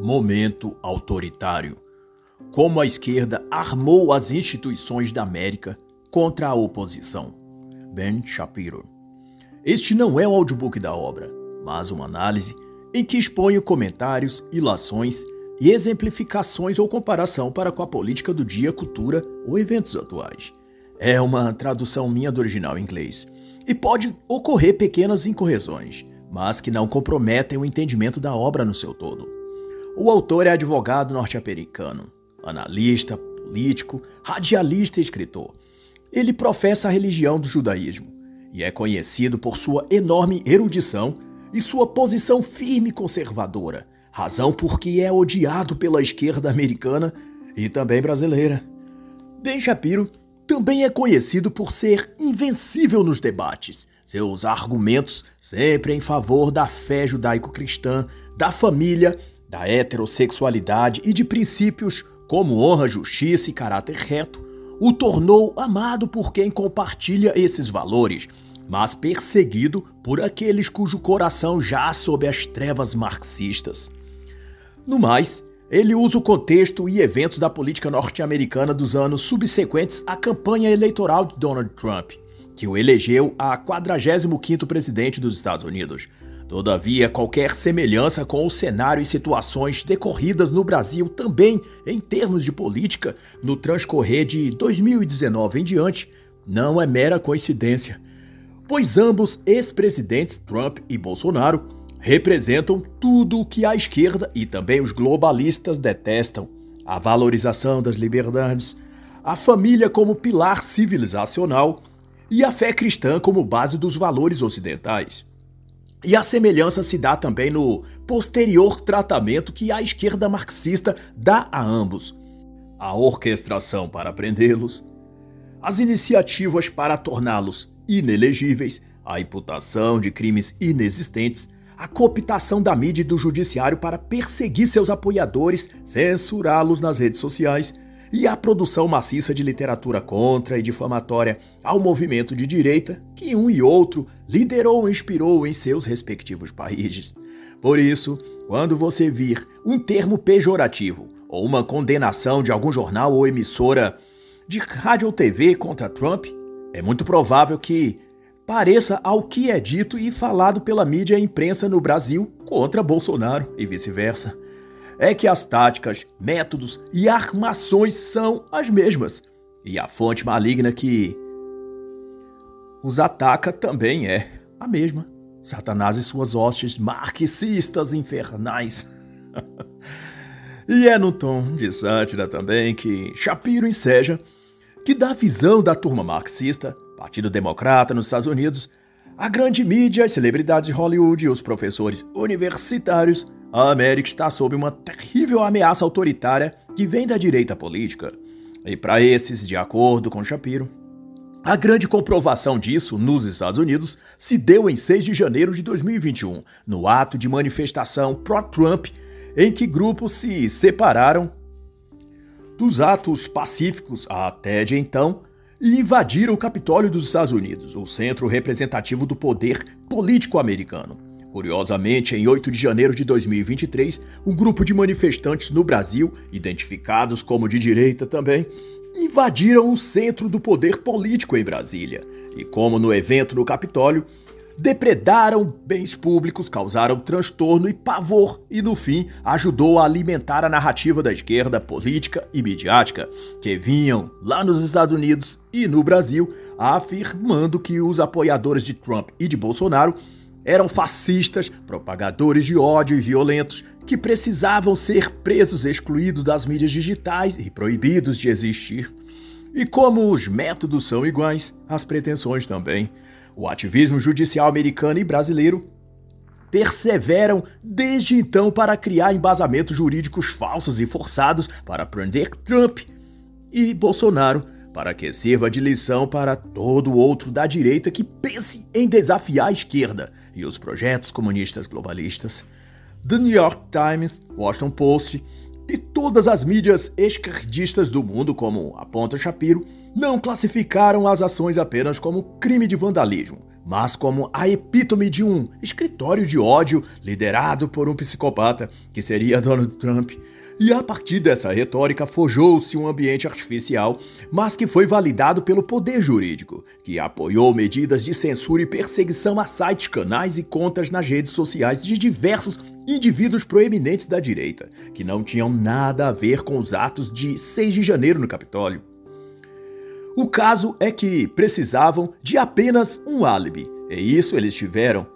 Momento autoritário. Como a esquerda armou as instituições da América contra a oposição. Ben Shapiro. Este não é o audiobook da obra, mas uma análise em que exponho comentários, ilações e exemplificações ou comparação para com a política do dia, cultura ou eventos atuais. É uma tradução minha do original em inglês e pode ocorrer pequenas incorreções, mas que não comprometem o entendimento da obra no seu todo. O autor é advogado norte-americano, analista, político, radialista e escritor. Ele professa a religião do judaísmo e é conhecido por sua enorme erudição e sua posição firme conservadora, razão por que é odiado pela esquerda americana e também brasileira. Ben Shapiro também é conhecido por ser invencível nos debates, seus argumentos sempre em favor da fé judaico-cristã, da família da heterossexualidade e de princípios como honra, justiça e caráter reto, o tornou amado por quem compartilha esses valores, mas perseguido por aqueles cujo coração já sob as trevas marxistas. No mais, ele usa o contexto e eventos da política norte-americana dos anos subsequentes à campanha eleitoral de Donald Trump, que o elegeu a 45º presidente dos Estados Unidos, Todavia, qualquer semelhança com o cenário e situações decorridas no Brasil também em termos de política no transcorrer de 2019 em diante não é mera coincidência, pois ambos ex-presidentes Trump e Bolsonaro representam tudo o que a esquerda e também os globalistas detestam: a valorização das liberdades, a família como pilar civilizacional e a fé cristã como base dos valores ocidentais. E a semelhança se dá também no posterior tratamento que a esquerda marxista dá a ambos. A orquestração para prendê-los, as iniciativas para torná-los inelegíveis, a imputação de crimes inexistentes, a cooptação da mídia e do judiciário para perseguir seus apoiadores, censurá-los nas redes sociais e a produção maciça de literatura contra e difamatória ao movimento de direita que um e outro liderou e inspirou em seus respectivos países. Por isso, quando você vir um termo pejorativo ou uma condenação de algum jornal ou emissora de rádio ou TV contra Trump, é muito provável que pareça ao que é dito e falado pela mídia e imprensa no Brasil contra Bolsonaro e vice-versa é que as táticas, métodos e armações são as mesmas. E a fonte maligna que os ataca também é a mesma. Satanás e suas hostes marxistas infernais. e é no tom de sátira também que Shapiro enseja que da visão da turma marxista, Partido Democrata nos Estados Unidos, a grande mídia, as celebridades de Hollywood e os professores universitários a América está sob uma terrível ameaça autoritária que vem da direita política. E para esses, de acordo com Shapiro, a grande comprovação disso nos Estados Unidos se deu em 6 de janeiro de 2021, no ato de manifestação pró-Trump, em que grupos se separaram dos atos pacíficos até de então e invadiram o Capitólio dos Estados Unidos, o centro representativo do poder político americano. Curiosamente, em 8 de janeiro de 2023, um grupo de manifestantes no Brasil, identificados como de direita também, invadiram o centro do poder político em Brasília. E como no evento no Capitólio, depredaram bens públicos, causaram transtorno e pavor e, no fim, ajudou a alimentar a narrativa da esquerda política e midiática, que vinham lá nos Estados Unidos e no Brasil afirmando que os apoiadores de Trump e de Bolsonaro eram fascistas, propagadores de ódio e violentos, que precisavam ser presos, excluídos das mídias digitais e proibidos de existir. E como os métodos são iguais, as pretensões também. O ativismo judicial americano e brasileiro perseveram desde então para criar embasamentos jurídicos falsos e forçados para prender Trump e Bolsonaro para que sirva de lição para todo outro da direita que pense em desafiar a esquerda e os projetos comunistas globalistas. The New York Times, Washington Post e todas as mídias esquerdistas do mundo, como aponta Shapiro, não classificaram as ações apenas como crime de vandalismo, mas como a epítome de um escritório de ódio liderado por um psicopata, que seria Donald Trump. E a partir dessa retórica forjou-se um ambiente artificial, mas que foi validado pelo poder jurídico, que apoiou medidas de censura e perseguição a sites, canais e contas nas redes sociais de diversos indivíduos proeminentes da direita, que não tinham nada a ver com os atos de 6 de janeiro no Capitólio. O caso é que precisavam de apenas um álibi, e isso eles tiveram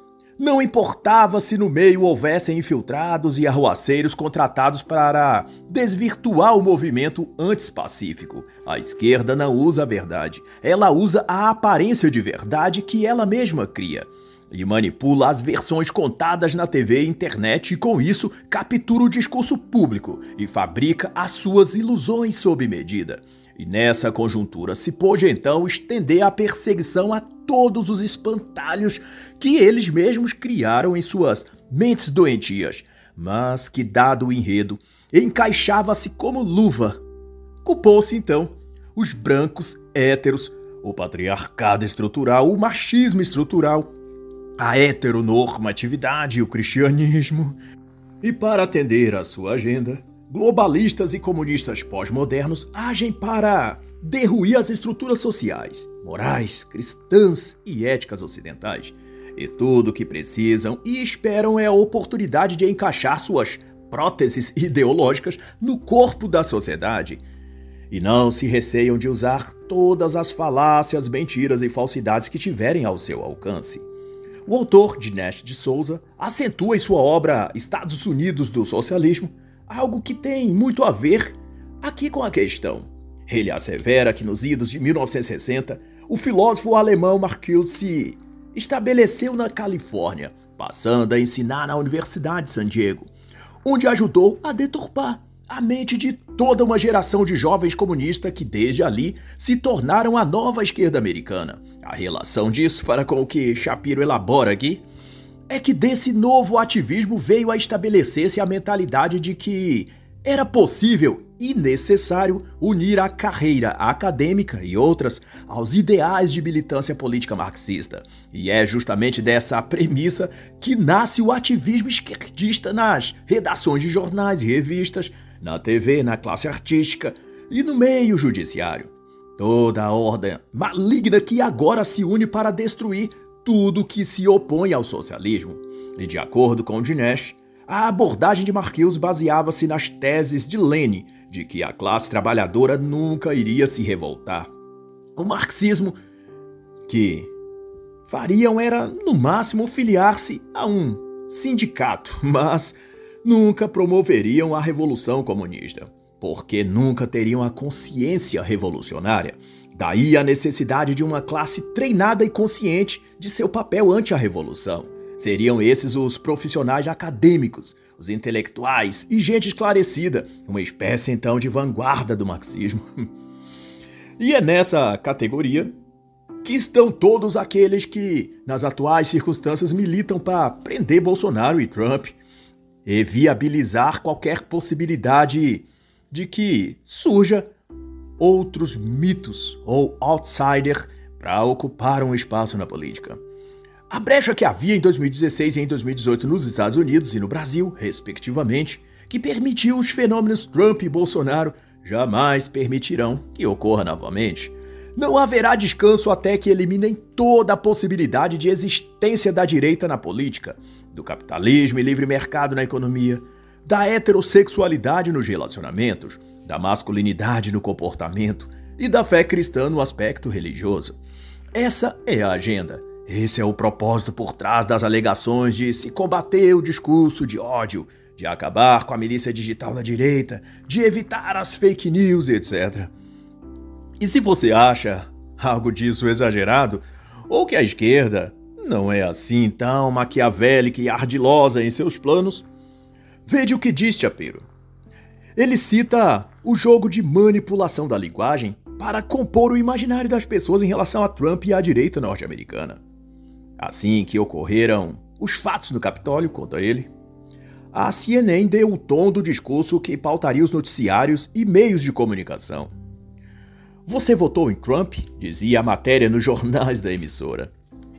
não importava se no meio houvessem infiltrados e arruaceiros contratados para desvirtuar o movimento antes pacífico. A esquerda não usa a verdade, ela usa a aparência de verdade que ela mesma cria. E manipula as versões contadas na TV e internet e, com isso, captura o discurso público e fabrica as suas ilusões sob medida. E nessa conjuntura se pôde então estender a perseguição a todos os espantalhos que eles mesmos criaram em suas mentes doentias, mas que, dado o enredo, encaixava-se como luva. Culpou-se então os brancos héteros, o patriarcado estrutural, o machismo estrutural, a heteronormatividade, o cristianismo. E para atender à sua agenda, globalistas e comunistas pós-modernos agem para derruir as estruturas sociais, morais, cristãs e éticas ocidentais. E tudo o que precisam e esperam é a oportunidade de encaixar suas próteses ideológicas no corpo da sociedade. E não se receiam de usar todas as falácias, mentiras e falsidades que tiverem ao seu alcance. O autor, Dinesh de Souza, acentua em sua obra Estados Unidos do Socialismo algo que tem muito a ver aqui com a questão. Ele assevera que nos idos de 1960, o filósofo alemão Marcuse se estabeleceu na Califórnia, passando a ensinar na Universidade de San Diego, onde ajudou a deturpar a mente de toda uma geração de jovens comunistas que desde ali se tornaram a nova esquerda americana. A relação disso para com o que Shapiro elabora aqui é que desse novo ativismo veio a estabelecer-se a mentalidade de que era possível e necessário unir a carreira acadêmica e outras aos ideais de militância política marxista. E é justamente dessa premissa que nasce o ativismo esquerdista nas redações de jornais e revistas, na TV, na classe artística e no meio judiciário. Toda a ordem maligna que agora se une para destruir tudo que se opõe ao socialismo. E de acordo com Dinesh, a abordagem de Marqueus baseava-se nas teses de Lenin de que a classe trabalhadora nunca iria se revoltar. O marxismo que fariam era, no máximo, filiar-se a um sindicato, mas nunca promoveriam a revolução comunista, porque nunca teriam a consciência revolucionária Daí a necessidade de uma classe treinada e consciente de seu papel ante a revolução. Seriam esses os profissionais acadêmicos, os intelectuais e gente esclarecida, uma espécie então de vanguarda do marxismo. e é nessa categoria que estão todos aqueles que, nas atuais circunstâncias, militam para prender Bolsonaro e Trump e viabilizar qualquer possibilidade de que surja outros mitos ou outsider para ocupar um espaço na política. A brecha que havia em 2016 e em 2018 nos Estados Unidos e no Brasil, respectivamente, que permitiu os fenômenos Trump e Bolsonaro, jamais permitirão que ocorra novamente. Não haverá descanso até que eliminem toda a possibilidade de existência da direita na política, do capitalismo e livre mercado na economia, da heterossexualidade nos relacionamentos, da masculinidade no comportamento e da fé cristã no aspecto religioso. Essa é a agenda. Esse é o propósito por trás das alegações de se combater o discurso de ódio, de acabar com a milícia digital da direita, de evitar as fake news, etc. E se você acha algo disso exagerado, ou que a esquerda não é assim tão maquiavélica e ardilosa em seus planos, veja o que diz Chapiro. Ele cita o jogo de manipulação da linguagem para compor o imaginário das pessoas em relação a Trump e à direita norte-americana. Assim que ocorreram os fatos no Capitólio contra ele, a CNN deu o tom do discurso que pautaria os noticiários e meios de comunicação. Você votou em Trump? dizia a matéria nos jornais da emissora.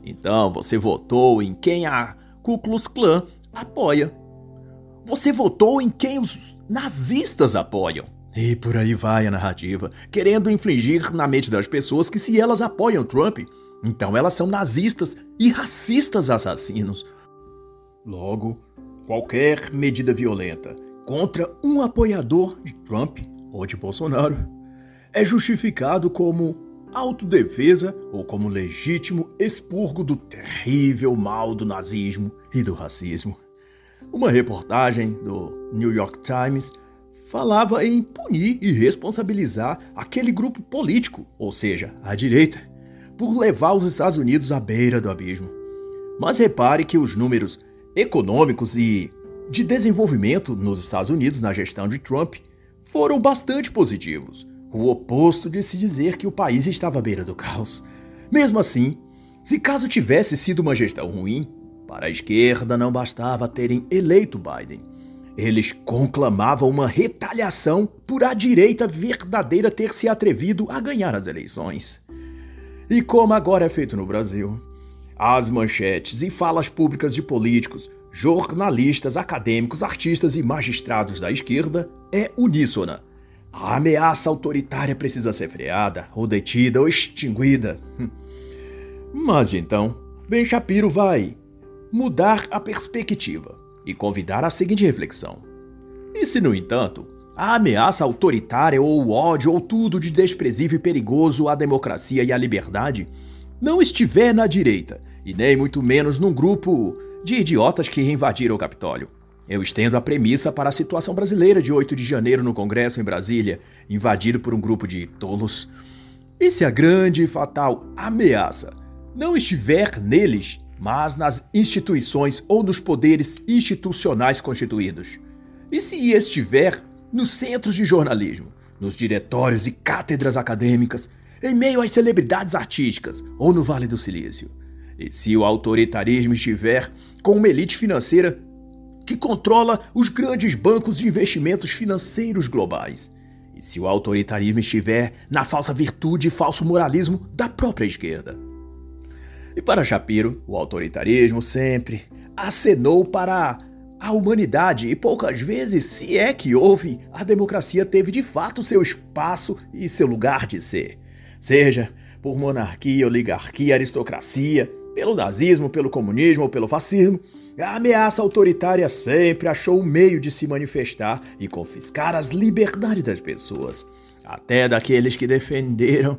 Então você votou em quem a Ku Klux Klan apoia. Você votou em quem os nazistas apoiam. E por aí vai a narrativa, querendo infligir na mente das pessoas que se elas apoiam Trump, então elas são nazistas e racistas assassinos. Logo, qualquer medida violenta contra um apoiador de Trump ou de Bolsonaro é justificado como autodefesa ou como legítimo expurgo do terrível mal do nazismo e do racismo. Uma reportagem do New York Times falava em punir e responsabilizar aquele grupo político, ou seja, a direita, por levar os Estados Unidos à beira do abismo. Mas repare que os números econômicos e de desenvolvimento nos Estados Unidos na gestão de Trump foram bastante positivos, o oposto de se dizer que o país estava à beira do caos. Mesmo assim, se caso tivesse sido uma gestão ruim, para a esquerda não bastava terem eleito Biden. Eles conclamavam uma retaliação por a direita verdadeira ter se atrevido a ganhar as eleições. E como agora é feito no Brasil, as manchetes e falas públicas de políticos, jornalistas, acadêmicos, artistas e magistrados da esquerda é uníssona. A ameaça autoritária precisa ser freada, ou detida, ou extinguida. Hum. Mas então, Ben Shapiro vai mudar a perspectiva e convidar a seguinte reflexão. E se, no entanto, a ameaça autoritária ou o ódio ou tudo de desprezível e perigoso à democracia e à liberdade não estiver na direita, e nem muito menos num grupo de idiotas que invadiram o Capitólio. Eu estendo a premissa para a situação brasileira de 8 de janeiro no Congresso em Brasília, invadido por um grupo de tolos. E se a grande e fatal ameaça não estiver neles, mas nas instituições ou nos poderes institucionais constituídos? E se estiver nos centros de jornalismo, nos diretórios e cátedras acadêmicas, em meio às celebridades artísticas ou no Vale do Silício? E se o autoritarismo estiver com uma elite financeira que controla os grandes bancos de investimentos financeiros globais? E se o autoritarismo estiver na falsa virtude e falso moralismo da própria esquerda? E para Shapiro, o autoritarismo sempre acenou para a humanidade e poucas vezes, se é que houve, a democracia teve de fato seu espaço e seu lugar de ser. Seja por monarquia, oligarquia, aristocracia, pelo nazismo, pelo comunismo ou pelo fascismo, a ameaça autoritária sempre achou um meio de se manifestar e confiscar as liberdades das pessoas, até daqueles que defenderam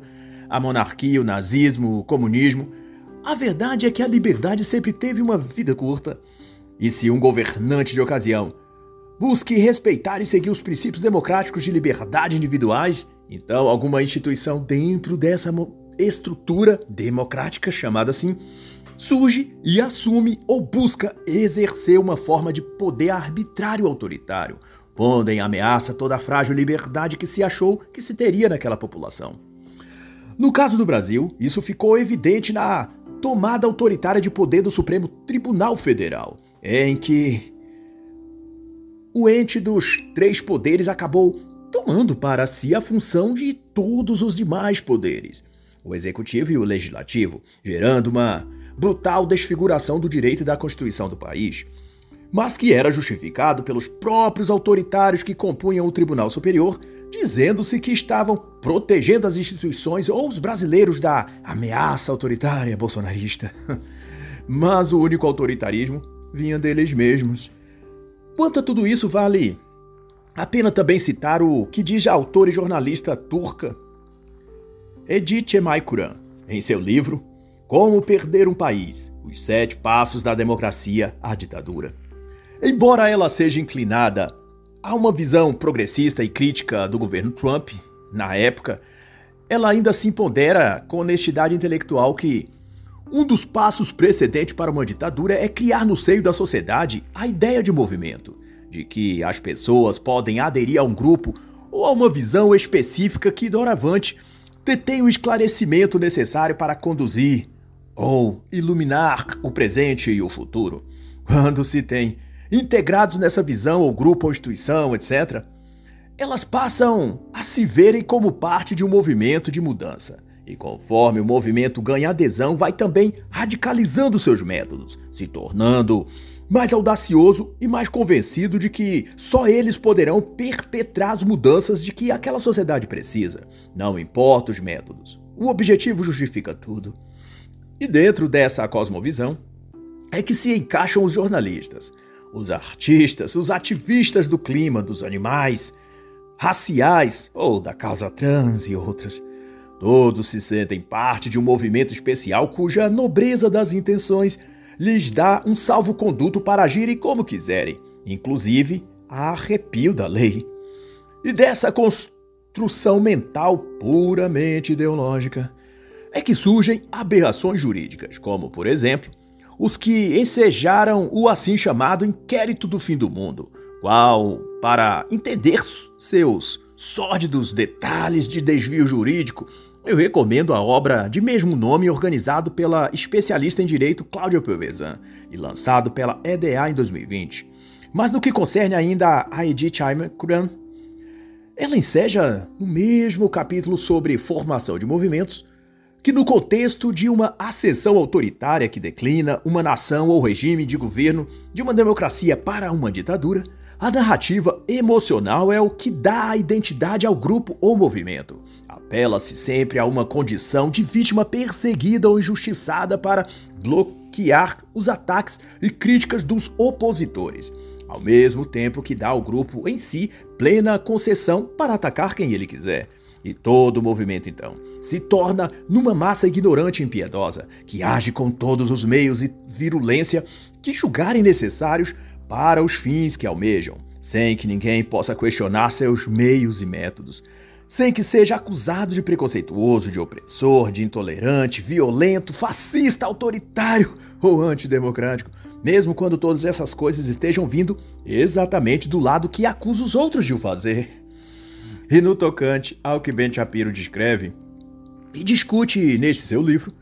a monarquia, o nazismo, o comunismo. A verdade é que a liberdade sempre teve uma vida curta. E se um governante de ocasião busque respeitar e seguir os princípios democráticos de liberdade individuais, então alguma instituição dentro dessa estrutura democrática, chamada assim, surge e assume ou busca exercer uma forma de poder arbitrário autoritário, pondo em ameaça toda a frágil liberdade que se achou que se teria naquela população. No caso do Brasil, isso ficou evidente na tomada autoritária de poder do Supremo Tribunal Federal, em que o ente dos três poderes acabou tomando para si a função de todos os demais poderes o executivo e o legislativo, gerando uma brutal desfiguração do direito e da Constituição do país, mas que era justificado pelos próprios autoritários que compunham o Tribunal Superior, dizendo-se que estavam protegendo as instituições ou os brasileiros da ameaça autoritária bolsonarista. Mas o único autoritarismo vinha deles mesmos. Quanto a tudo isso, vale a pena também citar o que diz a autora e jornalista turca Edith Emaikuran, em seu livro Como Perder um País: Os Sete Passos da Democracia à Ditadura. Embora ela seja inclinada a uma visão progressista e crítica do governo Trump, na época, ela ainda se pondera com honestidade intelectual que um dos passos precedentes para uma ditadura é criar no seio da sociedade a ideia de movimento, de que as pessoas podem aderir a um grupo ou a uma visão específica que doravante detém o esclarecimento necessário para conduzir ou iluminar o presente e o futuro. Quando se tem integrados nessa visão ou grupo ou instituição, etc., elas passam a se verem como parte de um movimento de mudança. E conforme o movimento ganha adesão, vai também radicalizando seus métodos, se tornando mais audacioso e mais convencido de que só eles poderão perpetrar as mudanças de que aquela sociedade precisa. Não importa os métodos. O objetivo justifica tudo. E dentro dessa cosmovisão é que se encaixam os jornalistas, os artistas, os ativistas do clima, dos animais, raciais ou da causa trans e outras. Todos se sentem parte de um movimento especial cuja nobreza das intenções lhes dá um salvo-conduto para agirem como quiserem, inclusive a arrepio da lei. E dessa construção mental puramente ideológica é que surgem aberrações jurídicas, como, por exemplo, os que ensejaram o assim chamado inquérito do fim do mundo, qual, para entender seus sórdidos detalhes de desvio jurídico, eu recomendo a obra de mesmo nome organizado pela especialista em direito Cláudia Pelvezan e lançado pela EDA em 2020. Mas no que concerne ainda a Edith Aymakran, ela enseja no mesmo capítulo sobre formação de movimentos que no contexto de uma acessão autoritária que declina uma nação ou regime de governo de uma democracia para uma ditadura, a narrativa emocional é o que dá a identidade ao grupo ou movimento. Apela-se sempre a uma condição de vítima perseguida ou injustiçada para bloquear os ataques e críticas dos opositores, ao mesmo tempo que dá ao grupo em si plena concessão para atacar quem ele quiser. E todo o movimento, então, se torna numa massa ignorante e impiedosa, que age com todos os meios e virulência que julgarem necessários para os fins que almejam, sem que ninguém possa questionar seus meios e métodos, sem que seja acusado de preconceituoso, de opressor, de intolerante, violento, fascista, autoritário ou antidemocrático, mesmo quando todas essas coisas estejam vindo exatamente do lado que acusa os outros de o fazer. E no tocante ao que Ben Shapiro descreve e discute neste seu livro,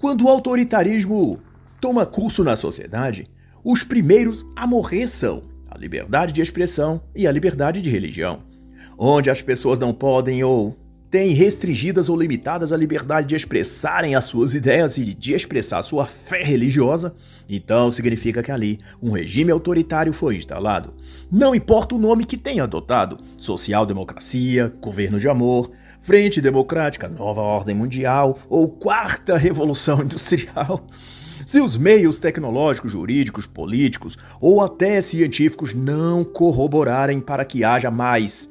quando o autoritarismo toma curso na sociedade, os primeiros a morrer são a liberdade de expressão e a liberdade de religião, onde as pessoas não podem ou têm restringidas ou limitadas a liberdade de expressarem as suas ideias e de expressar sua fé religiosa, então significa que ali um regime autoritário foi instalado. Não importa o nome que tenha adotado: social-democracia, governo de amor, frente democrática, nova ordem mundial ou quarta revolução industrial. Se os meios tecnológicos, jurídicos, políticos ou até científicos não corroborarem para que haja mais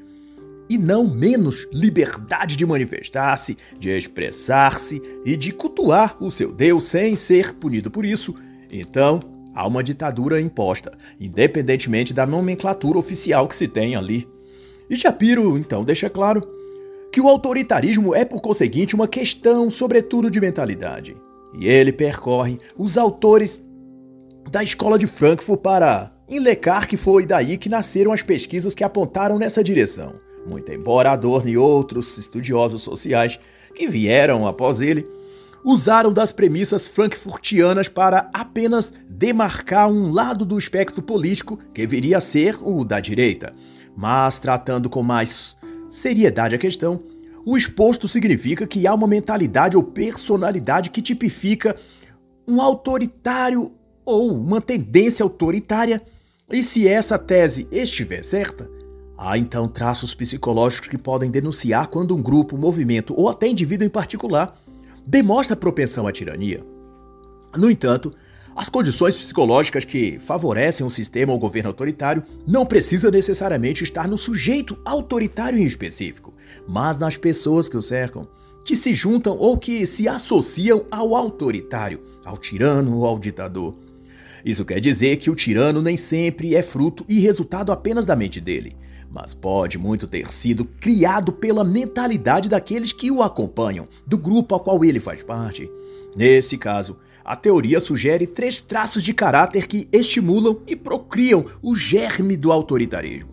e não menos liberdade de manifestar-se, de expressar-se e de cultuar o seu Deus sem ser punido por isso, então há uma ditadura imposta, independentemente da nomenclatura oficial que se tem ali. E Shapiro, então, deixa claro que o autoritarismo é, por conseguinte, uma questão, sobretudo, de mentalidade. E ele percorre os autores da escola de Frankfurt para enlecar que foi daí que nasceram as pesquisas que apontaram nessa direção. Muito embora Adorno e outros estudiosos sociais que vieram após ele usaram das premissas frankfurtianas para apenas demarcar um lado do espectro político que viria a ser o da direita. Mas tratando com mais seriedade a questão, o exposto significa que há uma mentalidade ou personalidade que tipifica um autoritário ou uma tendência autoritária, e se essa tese estiver certa, há então traços psicológicos que podem denunciar quando um grupo, movimento ou até indivíduo em particular demonstra propensão à tirania. No entanto, as condições psicológicas que favorecem um sistema ou governo autoritário não precisam necessariamente estar no sujeito autoritário em específico, mas nas pessoas que o cercam, que se juntam ou que se associam ao autoritário, ao tirano ou ao ditador. Isso quer dizer que o tirano nem sempre é fruto e resultado apenas da mente dele, mas pode muito ter sido criado pela mentalidade daqueles que o acompanham, do grupo ao qual ele faz parte. Nesse caso, a teoria sugere três traços de caráter que estimulam e procriam o germe do autoritarismo.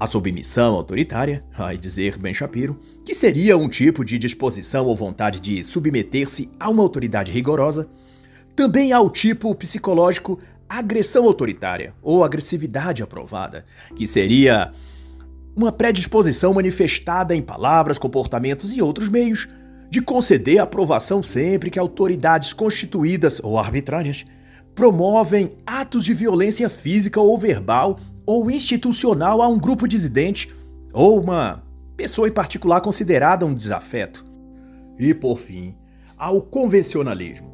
A submissão autoritária, vai dizer Ben Shapiro, que seria um tipo de disposição ou vontade de submeter-se a uma autoridade rigorosa. Também há o tipo psicológico agressão autoritária ou agressividade aprovada, que seria uma predisposição manifestada em palavras, comportamentos e outros meios de conceder aprovação sempre que autoridades constituídas ou arbitrárias promovem atos de violência física ou verbal ou institucional a um grupo dissidente ou uma pessoa em particular considerada um desafeto. E, por fim, ao convencionalismo,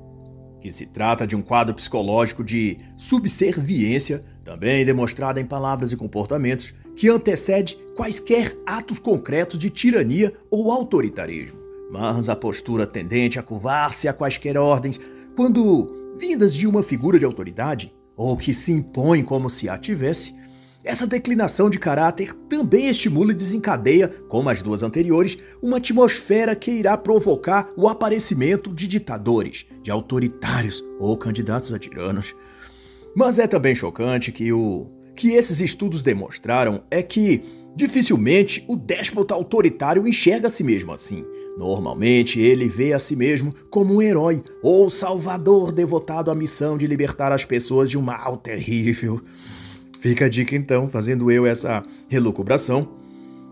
que se trata de um quadro psicológico de subserviência, também demonstrado em palavras e comportamentos, que antecede quaisquer atos concretos de tirania ou autoritarismo. Mas a postura tendente a curvar-se a quaisquer ordens, quando vindas de uma figura de autoridade, ou que se impõe como se a tivesse, essa declinação de caráter também estimula e desencadeia, como as duas anteriores, uma atmosfera que irá provocar o aparecimento de ditadores, de autoritários ou candidatos a tiranos. Mas é também chocante que o que esses estudos demonstraram é que dificilmente o déspota autoritário enxerga a si mesmo assim. Normalmente ele vê a si mesmo como um herói ou salvador devotado à missão de libertar as pessoas de um mal terrível. Fica a dica então, fazendo eu essa relucubração,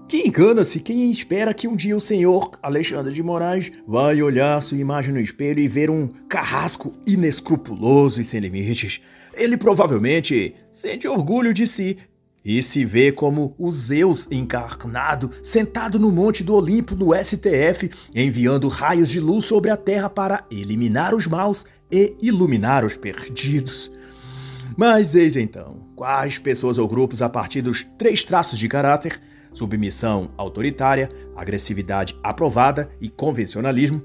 que engana-se quem espera que um dia o senhor Alexandre de Moraes vai olhar sua imagem no espelho e ver um carrasco inescrupuloso e sem limites. Ele provavelmente sente orgulho de si e se vê como o Zeus encarnado, sentado no monte do Olimpo no STF, enviando raios de luz sobre a terra para eliminar os maus e iluminar os perdidos. Mas eis então, quais pessoas ou grupos a partir dos três traços de caráter, submissão autoritária, agressividade aprovada e convencionalismo,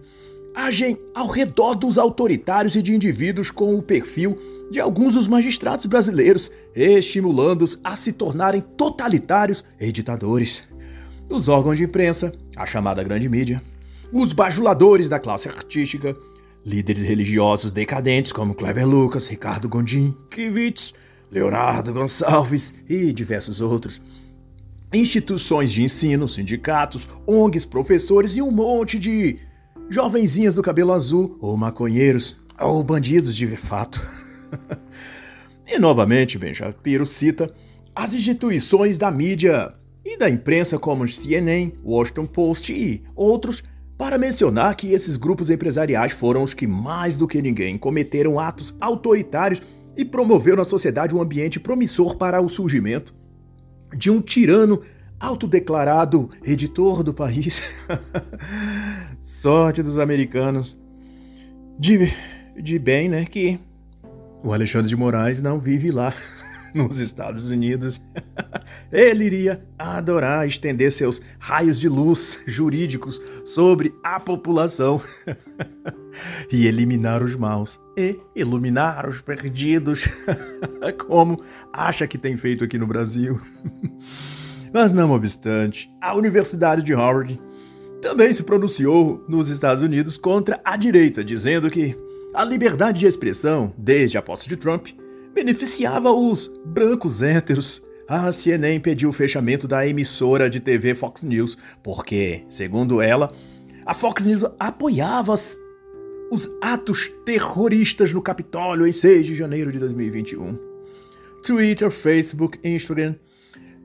agem ao redor dos autoritários e de indivíduos com o perfil de alguns dos magistrados brasileiros, estimulando-os a se tornarem totalitários e ditadores. Os órgãos de imprensa, a chamada grande mídia, os bajuladores da classe artística, Líderes religiosos decadentes como Kleber Lucas, Ricardo Gondim, Kivitz, Leonardo Gonçalves e diversos outros. Instituições de ensino, sindicatos, ONGs, professores e um monte de jovenzinhas do cabelo azul, ou maconheiros, ou bandidos de fato. e novamente, Ben Shapiro cita as instituições da mídia e da imprensa como CNN, Washington Post e outros para mencionar que esses grupos empresariais foram os que, mais do que ninguém, cometeram atos autoritários e promoveram na sociedade um ambiente promissor para o surgimento de um tirano autodeclarado editor do país. Sorte dos americanos. De, de bem, né? Que o Alexandre de Moraes não vive lá nos Estados Unidos. Ele iria adorar estender seus raios de luz jurídicos sobre a população e eliminar os maus e iluminar os perdidos, como acha que tem feito aqui no Brasil. Mas não obstante, a Universidade de Harvard também se pronunciou nos Estados Unidos contra a direita, dizendo que a liberdade de expressão, desde a posse de Trump, beneficiava os brancos héteros. A CNN pediu o fechamento da emissora de TV Fox News, porque, segundo ela, a Fox News apoiava os atos terroristas no Capitólio em 6 de janeiro de 2021. Twitter, Facebook, Instagram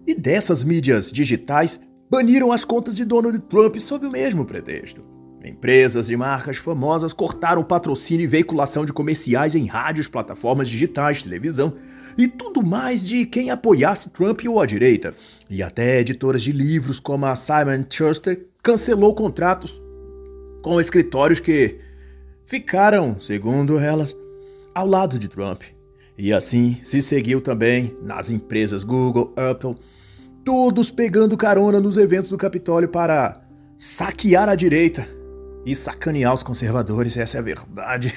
e dessas mídias digitais baniram as contas de Donald Trump sob o mesmo pretexto. Empresas e marcas famosas cortaram patrocínio e veiculação de comerciais em rádios, plataformas digitais, televisão e tudo mais de quem apoiasse Trump ou a direita. E até editoras de livros como a Simon Schuster cancelou contratos com escritórios que ficaram, segundo elas, ao lado de Trump. E assim se seguiu também nas empresas Google, Apple, todos pegando carona nos eventos do Capitólio para saquear a direita e sacanear os conservadores, essa é a verdade.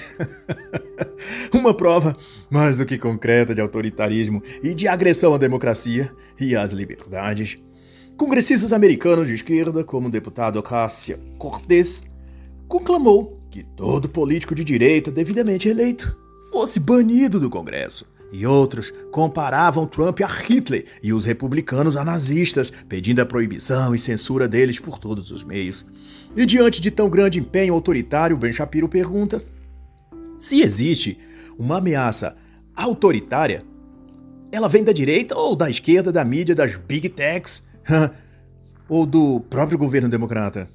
Uma prova mais do que concreta de autoritarismo e de agressão à democracia e às liberdades. Congressistas americanos de esquerda, como o deputado Cássia Cortez, conclamou que todo político de direita devidamente eleito fosse banido do Congresso e outros comparavam Trump a Hitler e os republicanos a nazistas, pedindo a proibição e censura deles por todos os meios. E diante de tão grande empenho autoritário, Ben Shapiro pergunta: se existe uma ameaça autoritária, ela vem da direita ou da esquerda, da mídia, das big techs ou do próprio governo democrata?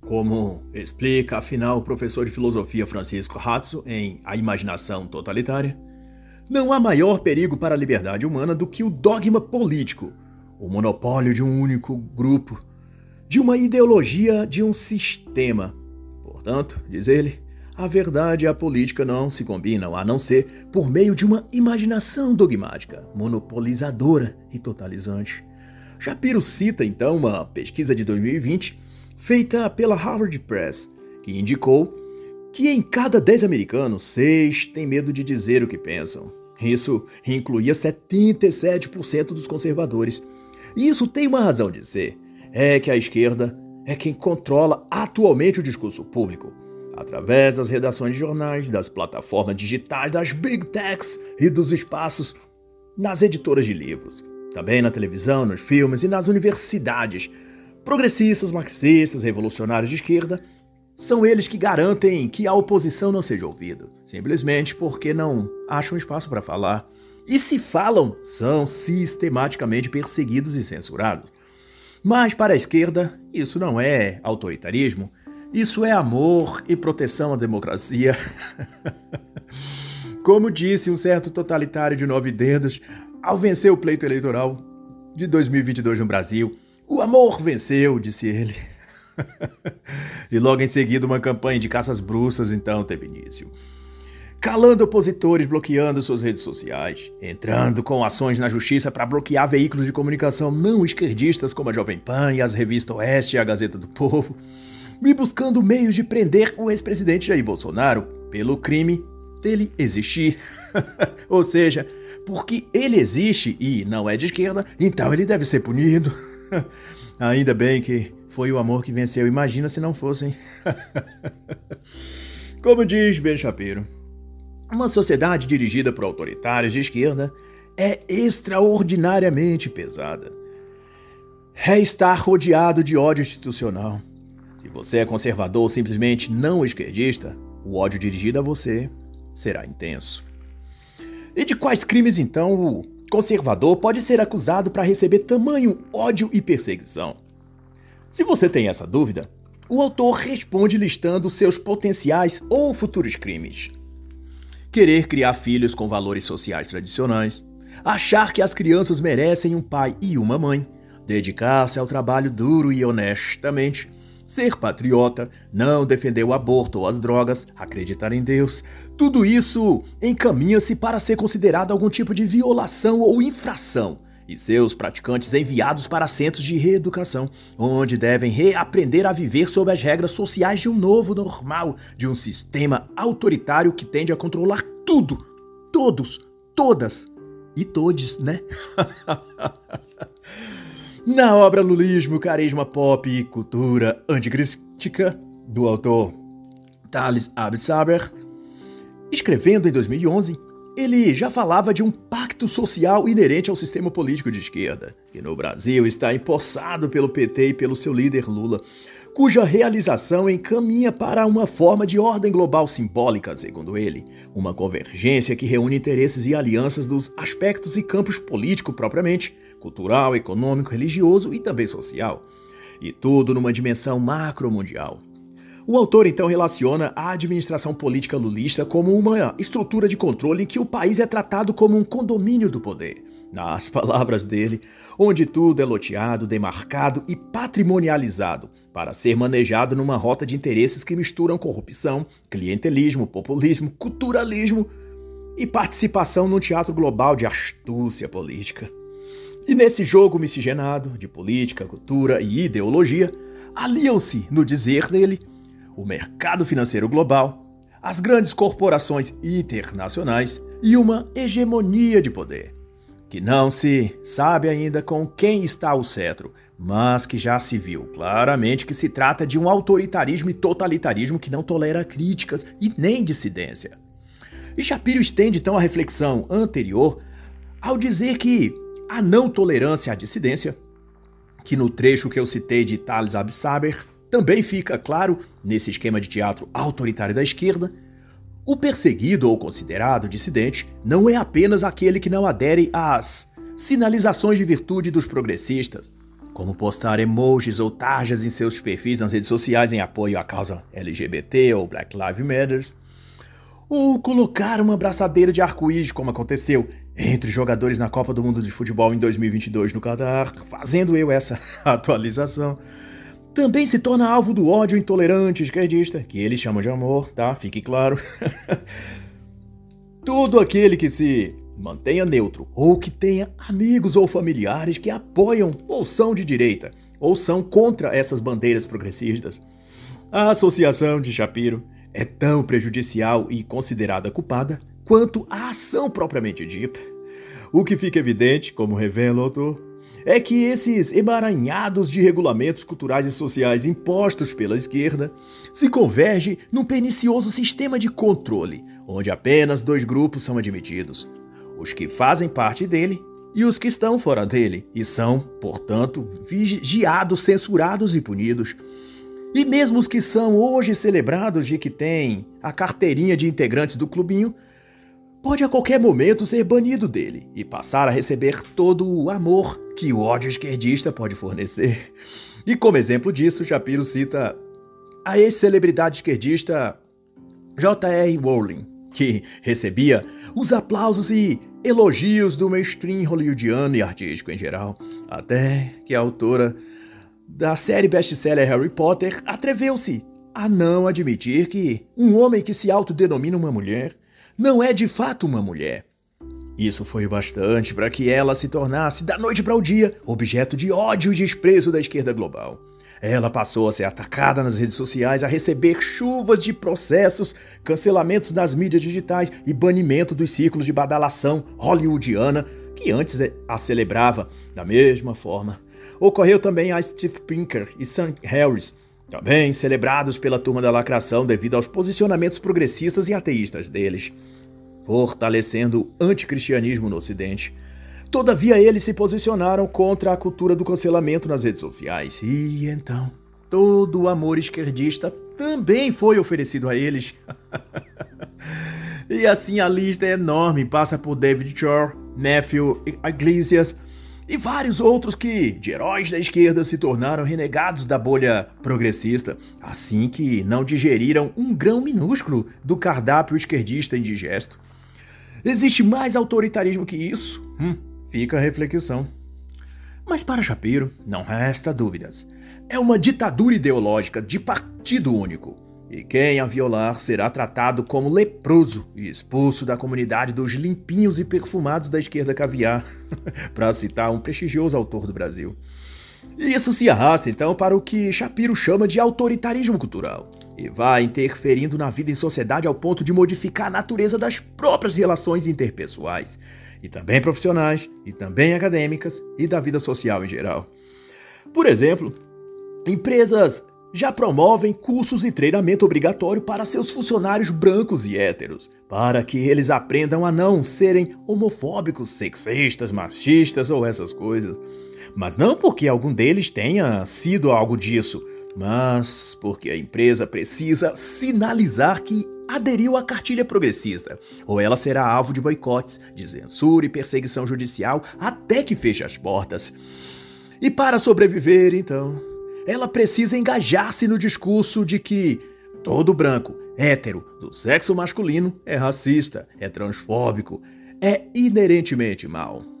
Como explica afinal o professor de filosofia Francisco Ratzo em A Imaginação Totalitária, não há maior perigo para a liberdade humana do que o dogma político, o monopólio de um único grupo, de uma ideologia, de um sistema. Portanto, diz ele, a verdade e a política não se combinam, a não ser por meio de uma imaginação dogmática, monopolizadora e totalizante. Shapiro cita então uma pesquisa de 2020 feita pela Harvard Press, que indicou que em cada 10 americanos, 6 têm medo de dizer o que pensam. Isso incluía 77% dos conservadores. E isso tem uma razão de ser. É que a esquerda é quem controla atualmente o discurso público, através das redações de jornais, das plataformas digitais, das big techs e dos espaços nas editoras de livros, também na televisão, nos filmes e nas universidades. Progressistas, marxistas, revolucionários de esquerda são eles que garantem que a oposição não seja ouvida, simplesmente porque não acham espaço para falar. E se falam, são sistematicamente perseguidos e censurados. Mas para a esquerda, isso não é autoritarismo, isso é amor e proteção à democracia. Como disse um certo totalitário de nove dedos ao vencer o pleito eleitoral de 2022 no Brasil, o amor venceu, disse ele. e logo em seguida, uma campanha de caças bruxas então teve início. Calando opositores, bloqueando suas redes sociais, entrando com ações na justiça para bloquear veículos de comunicação não esquerdistas como a Jovem Pan e as revistas Oeste e a Gazeta do Povo, e buscando meios de prender o ex-presidente Jair Bolsonaro pelo crime dele existir. Ou seja, porque ele existe e não é de esquerda, então ele deve ser punido. Ainda bem que foi o amor que venceu. Imagina se não fossem. Como diz Ben Shapiro, uma sociedade dirigida por autoritários de esquerda é extraordinariamente pesada. É estar rodeado de ódio institucional. Se você é conservador ou simplesmente não esquerdista, o ódio dirigido a você será intenso. E de quais crimes então o conservador pode ser acusado para receber tamanho ódio e perseguição? Se você tem essa dúvida, o autor responde listando seus potenciais ou futuros crimes. Querer criar filhos com valores sociais tradicionais, achar que as crianças merecem um pai e uma mãe, dedicar-se ao trabalho duro e honestamente, ser patriota, não defender o aborto ou as drogas, acreditar em Deus, tudo isso encaminha-se para ser considerado algum tipo de violação ou infração e seus praticantes enviados para centros de reeducação, onde devem reaprender a viver sob as regras sociais de um novo normal, de um sistema autoritário que tende a controlar tudo, todos, todas e todes, né? Na obra Lulismo, Carisma Pop e Cultura Anticrística, do autor Thales Absaber, escrevendo em 2011, ele já falava de um pacto social inerente ao sistema político de esquerda, que no Brasil está empossado pelo PT e pelo seu líder Lula, cuja realização encaminha para uma forma de ordem global simbólica, segundo ele, uma convergência que reúne interesses e alianças dos aspectos e campos político propriamente, cultural, econômico, religioso e também social, e tudo numa dimensão macro-mundial. O autor então relaciona a administração política lulista como uma estrutura de controle em que o país é tratado como um condomínio do poder. Nas palavras dele, onde tudo é loteado, demarcado e patrimonializado para ser manejado numa rota de interesses que misturam corrupção, clientelismo, populismo, culturalismo e participação num teatro global de astúcia política. E nesse jogo miscigenado de política, cultura e ideologia, aliam-se, no dizer dele, o mercado financeiro global, as grandes corporações internacionais e uma hegemonia de poder, que não se sabe ainda com quem está o cetro, mas que já se viu claramente que se trata de um autoritarismo e totalitarismo que não tolera críticas e nem dissidência. E Shapiro estende então a reflexão anterior ao dizer que a não tolerância à dissidência, que no trecho que eu citei de Thales Absaber também fica claro, nesse esquema de teatro autoritário da esquerda, o perseguido ou considerado dissidente não é apenas aquele que não adere às sinalizações de virtude dos progressistas, como postar emojis ou tarjas em seus perfis nas redes sociais em apoio à causa LGBT ou Black Lives Matter, ou colocar uma abraçadeira de arco-íris, como aconteceu entre jogadores na Copa do Mundo de Futebol em 2022 no Qatar, fazendo eu essa atualização, também se torna alvo do ódio intolerante esquerdista, que eles chamam de amor, tá? Fique claro. Todo aquele que se mantenha neutro ou que tenha amigos ou familiares que apoiam ou são de direita ou são contra essas bandeiras progressistas. A associação de Shapiro é tão prejudicial e considerada culpada quanto a ação propriamente dita. O que fica evidente, como revela o autor, é que esses emaranhados de regulamentos culturais e sociais impostos pela esquerda se convergem num pernicioso sistema de controle, onde apenas dois grupos são admitidos: os que fazem parte dele e os que estão fora dele, e são, portanto, vigiados, censurados e punidos. E mesmo os que são hoje celebrados de que têm a carteirinha de integrantes do clubinho, pode a qualquer momento ser banido dele e passar a receber todo o amor que o ódio esquerdista pode fornecer. E como exemplo disso, Shapiro cita a ex-celebridade esquerdista J.R. Rowling, que recebia os aplausos e elogios do mainstream hollywoodiano e artístico em geral, até que a autora da série best-seller Harry Potter atreveu-se a não admitir que um homem que se autodenomina uma mulher não é de fato uma mulher. Isso foi bastante para que ela se tornasse, da noite para o dia, objeto de ódio e desprezo da esquerda global. Ela passou a ser atacada nas redes sociais, a receber chuvas de processos, cancelamentos nas mídias digitais e banimento dos ciclos de badalação hollywoodiana que antes a celebrava da mesma forma. Ocorreu também a Steve Pinker e Sam Harris, também celebrados pela turma da lacração devido aos posicionamentos progressistas e ateístas deles, fortalecendo o anticristianismo no Ocidente. Todavia, eles se posicionaram contra a cultura do cancelamento nas redes sociais. E então, todo o amor esquerdista também foi oferecido a eles. e assim a lista é enorme, passa por David Shore, Matthew Iglesias, e vários outros que, de heróis da esquerda, se tornaram renegados da bolha progressista, assim que não digeriram um grão minúsculo do cardápio esquerdista indigesto. Existe mais autoritarismo que isso? Hum, fica a reflexão. Mas para Shapiro, não resta dúvidas. É uma ditadura ideológica de partido único e quem a violar será tratado como leproso e expulso da comunidade dos limpinhos e perfumados da esquerda caviar, para citar um prestigioso autor do Brasil. E isso se arrasta então para o que Shapiro chama de autoritarismo cultural, e vai interferindo na vida em sociedade ao ponto de modificar a natureza das próprias relações interpessoais, e também profissionais, e também acadêmicas, e da vida social em geral. Por exemplo, empresas já promovem cursos e treinamento obrigatório para seus funcionários brancos e héteros, para que eles aprendam a não serem homofóbicos, sexistas, machistas ou essas coisas. Mas não porque algum deles tenha sido algo disso, mas porque a empresa precisa sinalizar que aderiu à cartilha progressista, ou ela será alvo de boicotes, de censura e perseguição judicial até que feche as portas. E para sobreviver, então, ela precisa engajar-se no discurso de que todo branco, hétero, do sexo masculino é racista, é transfóbico, é inerentemente mal.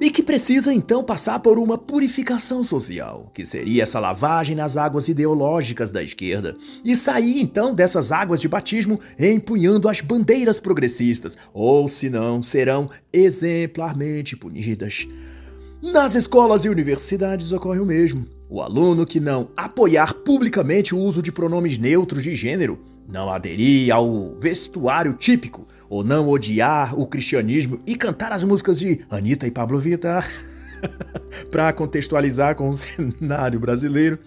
E que precisa então passar por uma purificação social, que seria essa lavagem nas águas ideológicas da esquerda, e sair então dessas águas de batismo empunhando as bandeiras progressistas, ou senão serão exemplarmente punidas. Nas escolas e universidades ocorre o mesmo. O aluno que não apoiar publicamente o uso de pronomes neutros de gênero, não aderir ao vestuário típico, ou não odiar o cristianismo e cantar as músicas de Anitta e Pablo Vittar, para contextualizar com o cenário brasileiro,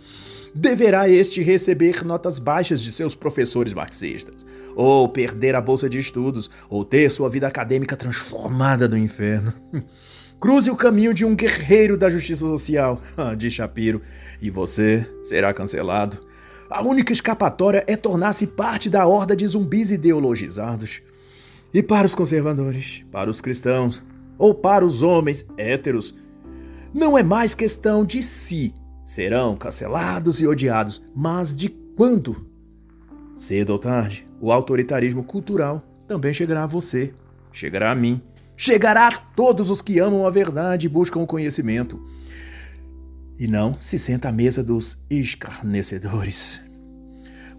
deverá este receber notas baixas de seus professores marxistas, ou perder a bolsa de estudos, ou ter sua vida acadêmica transformada no inferno. Cruze o caminho de um guerreiro da justiça social, diz Shapiro, e você será cancelado. A única escapatória é tornar-se parte da horda de zumbis ideologizados. E para os conservadores, para os cristãos, ou para os homens héteros, não é mais questão de se serão cancelados e odiados, mas de quando. Cedo ou tarde, o autoritarismo cultural também chegará a você, chegará a mim, chegará a todos os que amam a verdade e buscam o conhecimento. E não se senta à mesa dos escarnecedores.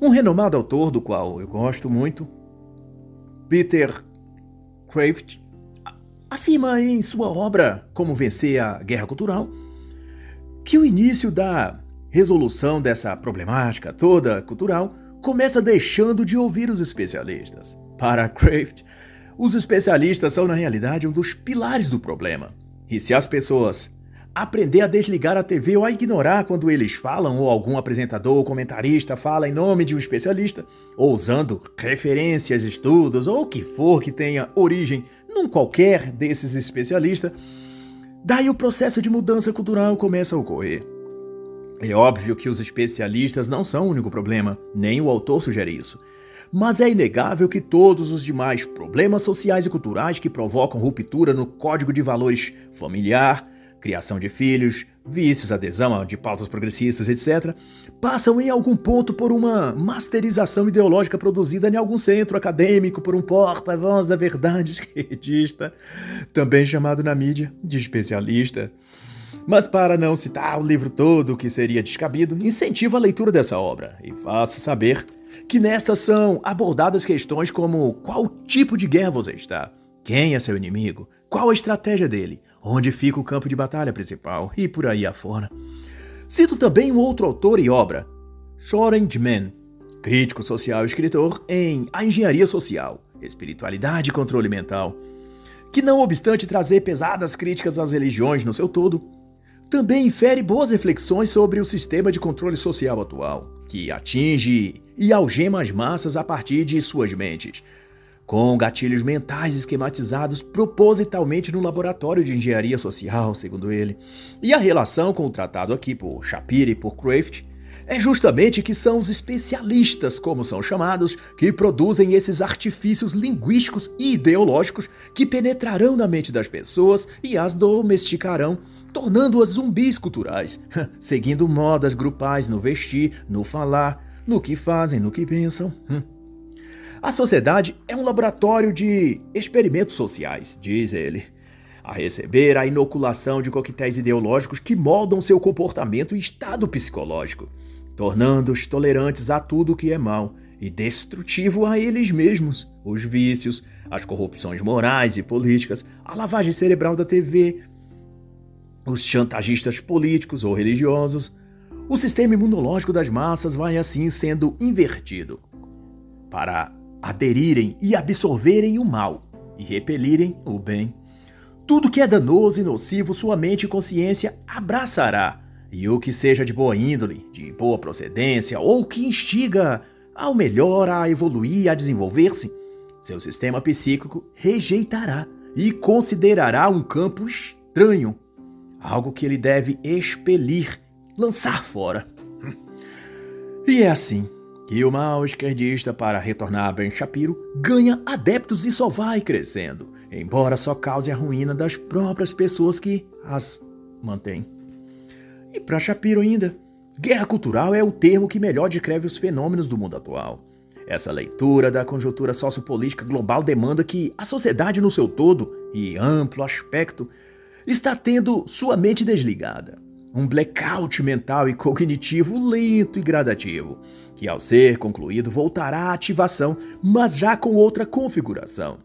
Um renomado autor do qual eu gosto muito, Peter Kraft, afirma em sua obra Como Vencer a Guerra Cultural que o início da resolução dessa problemática toda cultural começa deixando de ouvir os especialistas. Para Kraft, os especialistas são na realidade um dos pilares do problema. E se as pessoas aprender a desligar a TV ou a ignorar quando eles falam ou algum apresentador ou comentarista fala em nome de um especialista, ou usando referências, estudos ou o que for que tenha origem num qualquer desses especialistas, daí o processo de mudança cultural começa a ocorrer. É óbvio que os especialistas não são o único problema, nem o autor sugere isso. Mas é inegável que todos os demais problemas sociais e culturais que provocam ruptura no código de valores familiar, criação de filhos, vícios, adesão de pautas progressistas, etc., passam em algum ponto por uma masterização ideológica produzida em algum centro acadêmico por um porta-voz da verdade esquerdista, também chamado na mídia de especialista. Mas para não citar o livro todo, que seria descabido, incentivo a leitura dessa obra e faço saber que nestas são abordadas questões como qual tipo de guerra você está, quem é seu inimigo, qual a estratégia dele, onde fica o campo de batalha principal? E por aí afora. Cito também um outro autor e obra, Soren Dman, crítico social e escritor em A Engenharia Social, Espiritualidade e Controle Mental, que não obstante trazer pesadas críticas às religiões no seu todo, também infere boas reflexões sobre o sistema de controle social atual, que atinge e algema as massas a partir de suas mentes, com gatilhos mentais esquematizados propositalmente no laboratório de engenharia social, segundo ele. E a relação com o tratado aqui por Shapiro e por Kraft é justamente que são os especialistas, como são chamados, que produzem esses artifícios linguísticos e ideológicos que penetrarão na mente das pessoas e as domesticarão, tornando-as zumbis culturais, seguindo modas grupais no vestir, no falar, no que fazem, no que pensam. A sociedade é um laboratório de experimentos sociais, diz ele, a receber a inoculação de coquetéis ideológicos que moldam seu comportamento e estado psicológico, tornando-os tolerantes a tudo que é mal e destrutivo a eles mesmos, os vícios, as corrupções morais e políticas, a lavagem cerebral da TV, os chantagistas políticos ou religiosos. O sistema imunológico das massas vai assim sendo invertido para aderirem e absorverem o mal e repelirem o bem. Tudo que é danoso e nocivo, sua mente e consciência abraçará, e o que seja de boa índole, de boa procedência ou que instiga ao melhor a evoluir, a desenvolver-se, seu sistema psíquico rejeitará e considerará um campo estranho, algo que ele deve expelir, lançar fora. E é assim que o mal esquerdista, para retornar a Ben Shapiro, ganha adeptos e só vai crescendo, embora só cause a ruína das próprias pessoas que as mantêm. E para Shapiro ainda, guerra cultural é o termo que melhor descreve os fenômenos do mundo atual. Essa leitura da conjuntura sociopolítica global demanda que a sociedade no seu todo e amplo aspecto está tendo sua mente desligada um blackout mental e cognitivo lento e gradativo, que ao ser concluído voltará à ativação, mas já com outra configuração.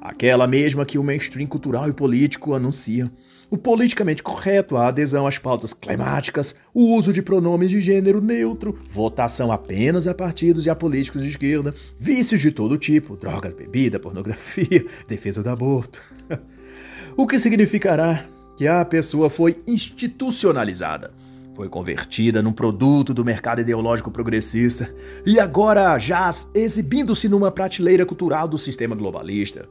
Aquela mesma que o mainstream cultural e político anuncia. O politicamente correto, a adesão às pautas climáticas, o uso de pronomes de gênero neutro, votação apenas a partidos e a políticos de esquerda, vícios de todo tipo, drogas, bebida, pornografia, defesa do aborto. o que significará que a pessoa foi institucionalizada, foi convertida num produto do mercado ideológico progressista e agora jaz exibindo-se numa prateleira cultural do sistema globalista.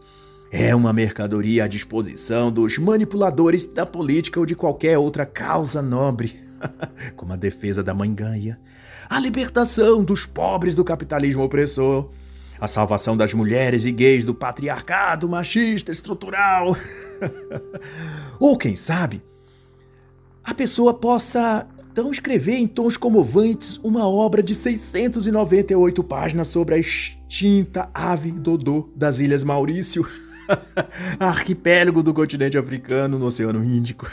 É uma mercadoria à disposição dos manipuladores da política ou de qualquer outra causa nobre, como a defesa da mãe ganha, a libertação dos pobres do capitalismo opressor, a salvação das mulheres e gays do patriarcado machista estrutural. Ou quem sabe, a pessoa possa então escrever em tons comoventes uma obra de 698 páginas sobre a extinta ave dodô das Ilhas Maurício, arquipélago do continente africano no Oceano Índico.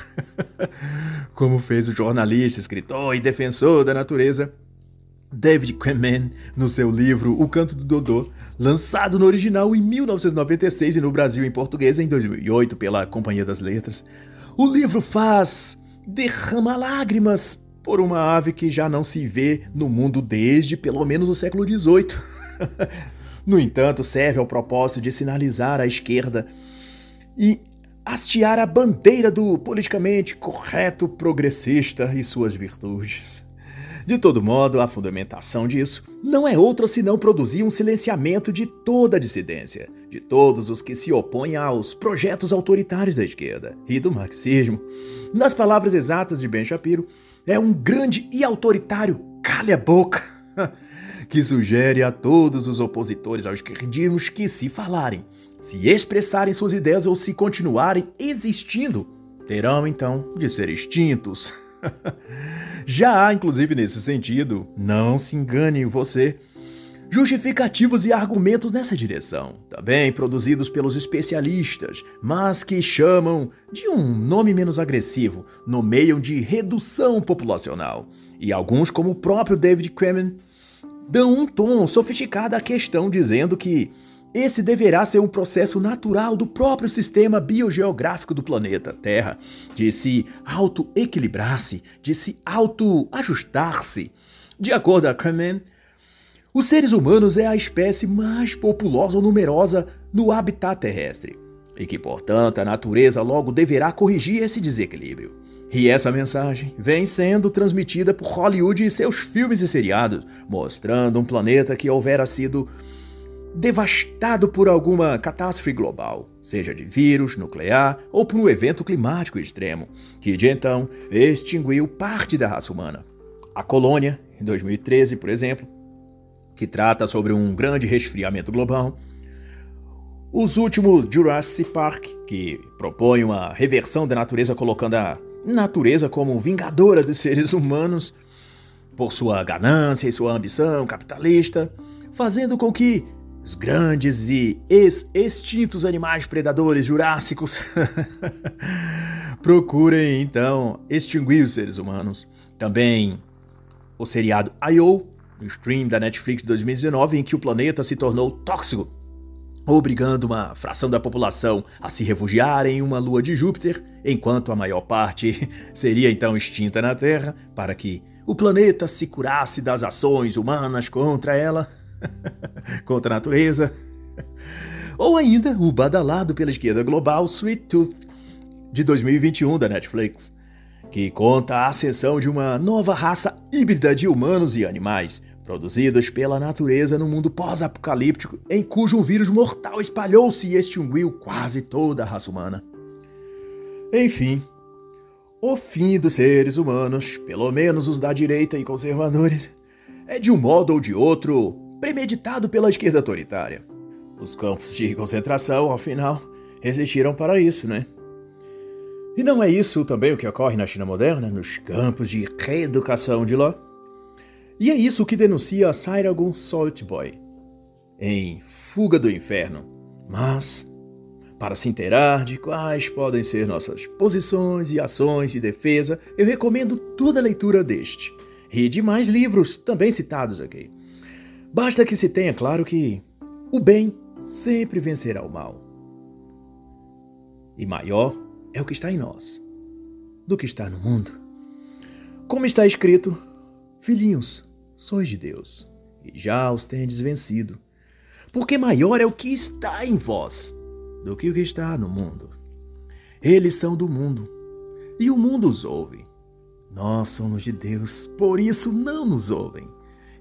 Como fez o jornalista, escritor e defensor da natureza David Quammen no seu livro O Canto do Dodô, lançado no original em 1996 e no Brasil em português em 2008 pela Companhia das Letras. O livro faz derrama lágrimas por uma ave que já não se vê no mundo desde pelo menos o século XVIII. no entanto, serve ao propósito de sinalizar à esquerda e hastear a bandeira do politicamente correto progressista e suas virtudes. De todo modo, a fundamentação disso não é outra senão produzir um silenciamento de toda a dissidência, de todos os que se opõem aos projetos autoritários da esquerda e do marxismo. Nas palavras exatas de Ben Shapiro, é um grande e autoritário calha-boca que sugere a todos os opositores aos esquerdismos que, se falarem, se expressarem suas ideias ou se continuarem existindo, terão então de ser extintos. Já há, inclusive nesse sentido, não se engane você, justificativos e argumentos nessa direção, também produzidos pelos especialistas, mas que chamam de um nome menos agressivo, nomeiam de redução populacional. E alguns, como o próprio David Kremen, dão um tom sofisticado à questão, dizendo que esse deverá ser um processo natural do próprio sistema biogeográfico do planeta Terra, de se auto-equilibrar-se, de se auto-ajustar-se. De acordo com Kremen, os seres humanos é a espécie mais populosa ou numerosa no habitat terrestre, e que, portanto, a natureza logo deverá corrigir esse desequilíbrio. E essa mensagem vem sendo transmitida por Hollywood e seus filmes e seriados, mostrando um planeta que houvera sido devastado por alguma catástrofe global, seja de vírus, nuclear ou por um evento climático extremo, que de então extinguiu parte da raça humana. A colônia, em 2013, por exemplo, que trata sobre um grande resfriamento global. Os últimos Jurassic Park, que propõe uma reversão da natureza colocando a natureza como vingadora dos seres humanos por sua ganância e sua ambição capitalista, fazendo com que os grandes e ex-extintos animais predadores jurássicos procurem então extinguir os seres humanos. Também o seriado I.O., no stream da Netflix de 2019 em que o planeta se tornou tóxico, obrigando uma fração da população a se refugiar em uma lua de Júpiter, enquanto a maior parte seria então extinta na Terra, para que o planeta se curasse das ações humanas contra ela, contra a natureza. Ou ainda o badalado pela esquerda global Sweet Tooth de 2021 da Netflix, que conta a ascensão de uma nova raça híbrida de humanos e animais, produzidos pela natureza no mundo pós-apocalíptico, em cujo um vírus mortal espalhou-se e extinguiu quase toda a raça humana. Enfim, o fim dos seres humanos, pelo menos os da direita e conservadores, é de um modo ou de outro premeditado pela esquerda autoritária. Os campos de concentração, ao final, existiram para isso, né? E não é isso também o que ocorre na China moderna, nos campos de reeducação de lá? E é isso que denuncia Sairagun Saltboy em Fuga do Inferno. Mas, para se inteirar de quais podem ser nossas posições e ações de defesa, eu recomendo toda a leitura deste e de mais livros também citados aqui. Basta que se tenha claro que o bem sempre vencerá o mal. E maior é o que está em nós do que está no mundo. Como está escrito, filhinhos, sois de Deus, e já os tendes vencido, porque maior é o que está em vós do que o que está no mundo. Eles são do mundo, e o mundo os ouve. Nós somos de Deus, por isso não nos ouvem.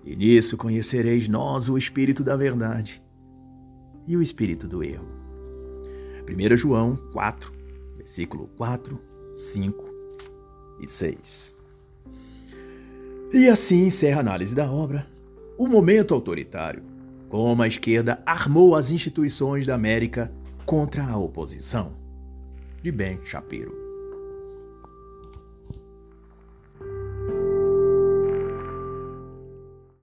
E nisso conhecereis nós o Espírito da verdade e o Espírito do erro. 1 João 4, versículo 4, 5 e 6. E assim encerra a análise da obra O Momento Autoritário, como a esquerda armou as instituições da América contra a oposição, de Ben Shapiro.